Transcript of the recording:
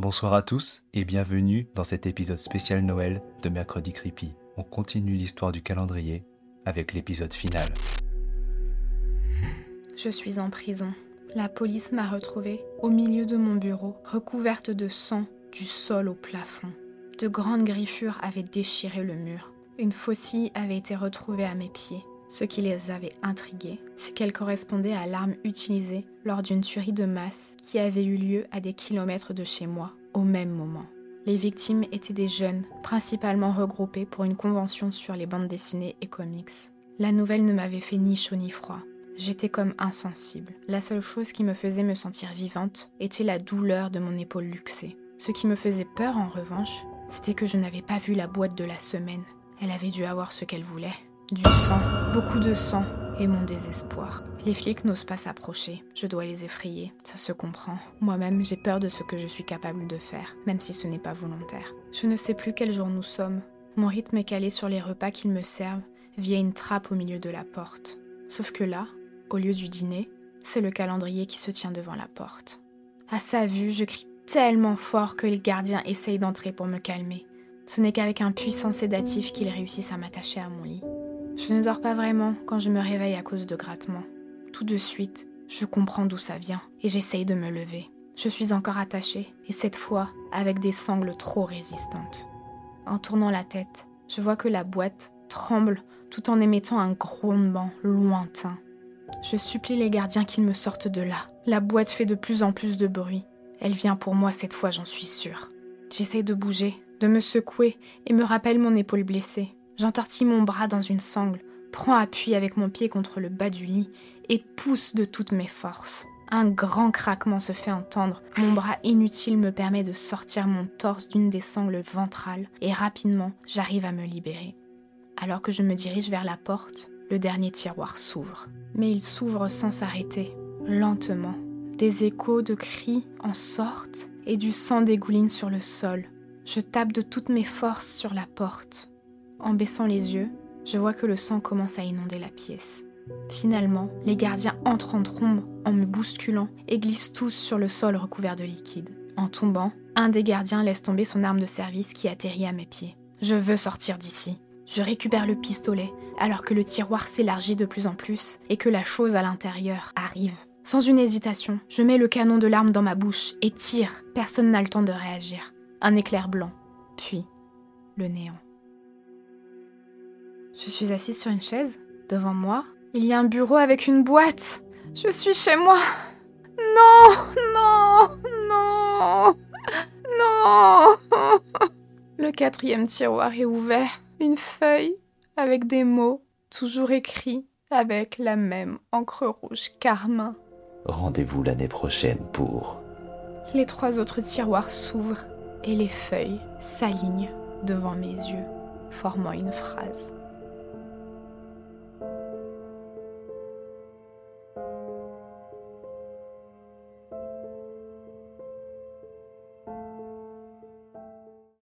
Bonsoir à tous et bienvenue dans cet épisode spécial Noël de Mercredi Creepy. On continue l'histoire du calendrier avec l'épisode final. Je suis en prison. La police m'a retrouvée au milieu de mon bureau, recouverte de sang du sol au plafond. De grandes griffures avaient déchiré le mur. Une faucille avait été retrouvée à mes pieds. Ce qui les avait intrigués, c'est qu'elle correspondait à l'arme utilisée lors d'une tuerie de masse qui avait eu lieu à des kilomètres de chez moi, au même moment. Les victimes étaient des jeunes, principalement regroupés pour une convention sur les bandes dessinées et comics. La nouvelle ne m'avait fait ni chaud ni froid. J'étais comme insensible. La seule chose qui me faisait me sentir vivante était la douleur de mon épaule luxée. Ce qui me faisait peur en revanche, c'était que je n'avais pas vu la boîte de la semaine. Elle avait dû avoir ce qu'elle voulait. Du sang, beaucoup de sang, et mon désespoir. Les flics n'osent pas s'approcher, je dois les effrayer, ça se comprend. Moi-même, j'ai peur de ce que je suis capable de faire, même si ce n'est pas volontaire. Je ne sais plus quel jour nous sommes. Mon rythme est calé sur les repas qu'ils me servent via une trappe au milieu de la porte. Sauf que là, au lieu du dîner, c'est le calendrier qui se tient devant la porte. À sa vue, je crie tellement fort que les gardiens essayent d'entrer pour me calmer. Ce n'est qu'avec un puissant sédatif qu'ils réussissent à m'attacher à mon lit. Je ne dors pas vraiment quand je me réveille à cause de grattements. Tout de suite, je comprends d'où ça vient et j'essaye de me lever. Je suis encore attachée, et cette fois avec des sangles trop résistantes. En tournant la tête, je vois que la boîte tremble tout en émettant un grondement lointain. Je supplie les gardiens qu'ils me sortent de là. La boîte fait de plus en plus de bruit. Elle vient pour moi cette fois, j'en suis sûre. J'essaye de bouger, de me secouer et me rappelle mon épaule blessée. J'entortille mon bras dans une sangle, prends appui avec mon pied contre le bas du lit et pousse de toutes mes forces. Un grand craquement se fait entendre. Mon bras inutile me permet de sortir mon torse d'une des sangles ventrales et rapidement j'arrive à me libérer. Alors que je me dirige vers la porte, le dernier tiroir s'ouvre. Mais il s'ouvre sans s'arrêter, lentement. Des échos de cris en sortent et du sang dégouline sur le sol. Je tape de toutes mes forces sur la porte. En baissant les yeux, je vois que le sang commence à inonder la pièce. Finalement, les gardiens entrent en trombe en me bousculant et glissent tous sur le sol recouvert de liquide. En tombant, un des gardiens laisse tomber son arme de service qui atterrit à mes pieds. Je veux sortir d'ici. Je récupère le pistolet alors que le tiroir s'élargit de plus en plus et que la chose à l'intérieur arrive. Sans une hésitation, je mets le canon de l'arme dans ma bouche et tire. Personne n'a le temps de réagir. Un éclair blanc, puis le néant. Je suis assise sur une chaise. Devant moi, il y a un bureau avec une boîte. Je suis chez moi. Non, non, non, non. Le quatrième tiroir est ouvert. Une feuille avec des mots, toujours écrits avec la même encre rouge carmin. Rendez-vous l'année prochaine pour... Les trois autres tiroirs s'ouvrent et les feuilles s'alignent devant mes yeux, formant une phrase.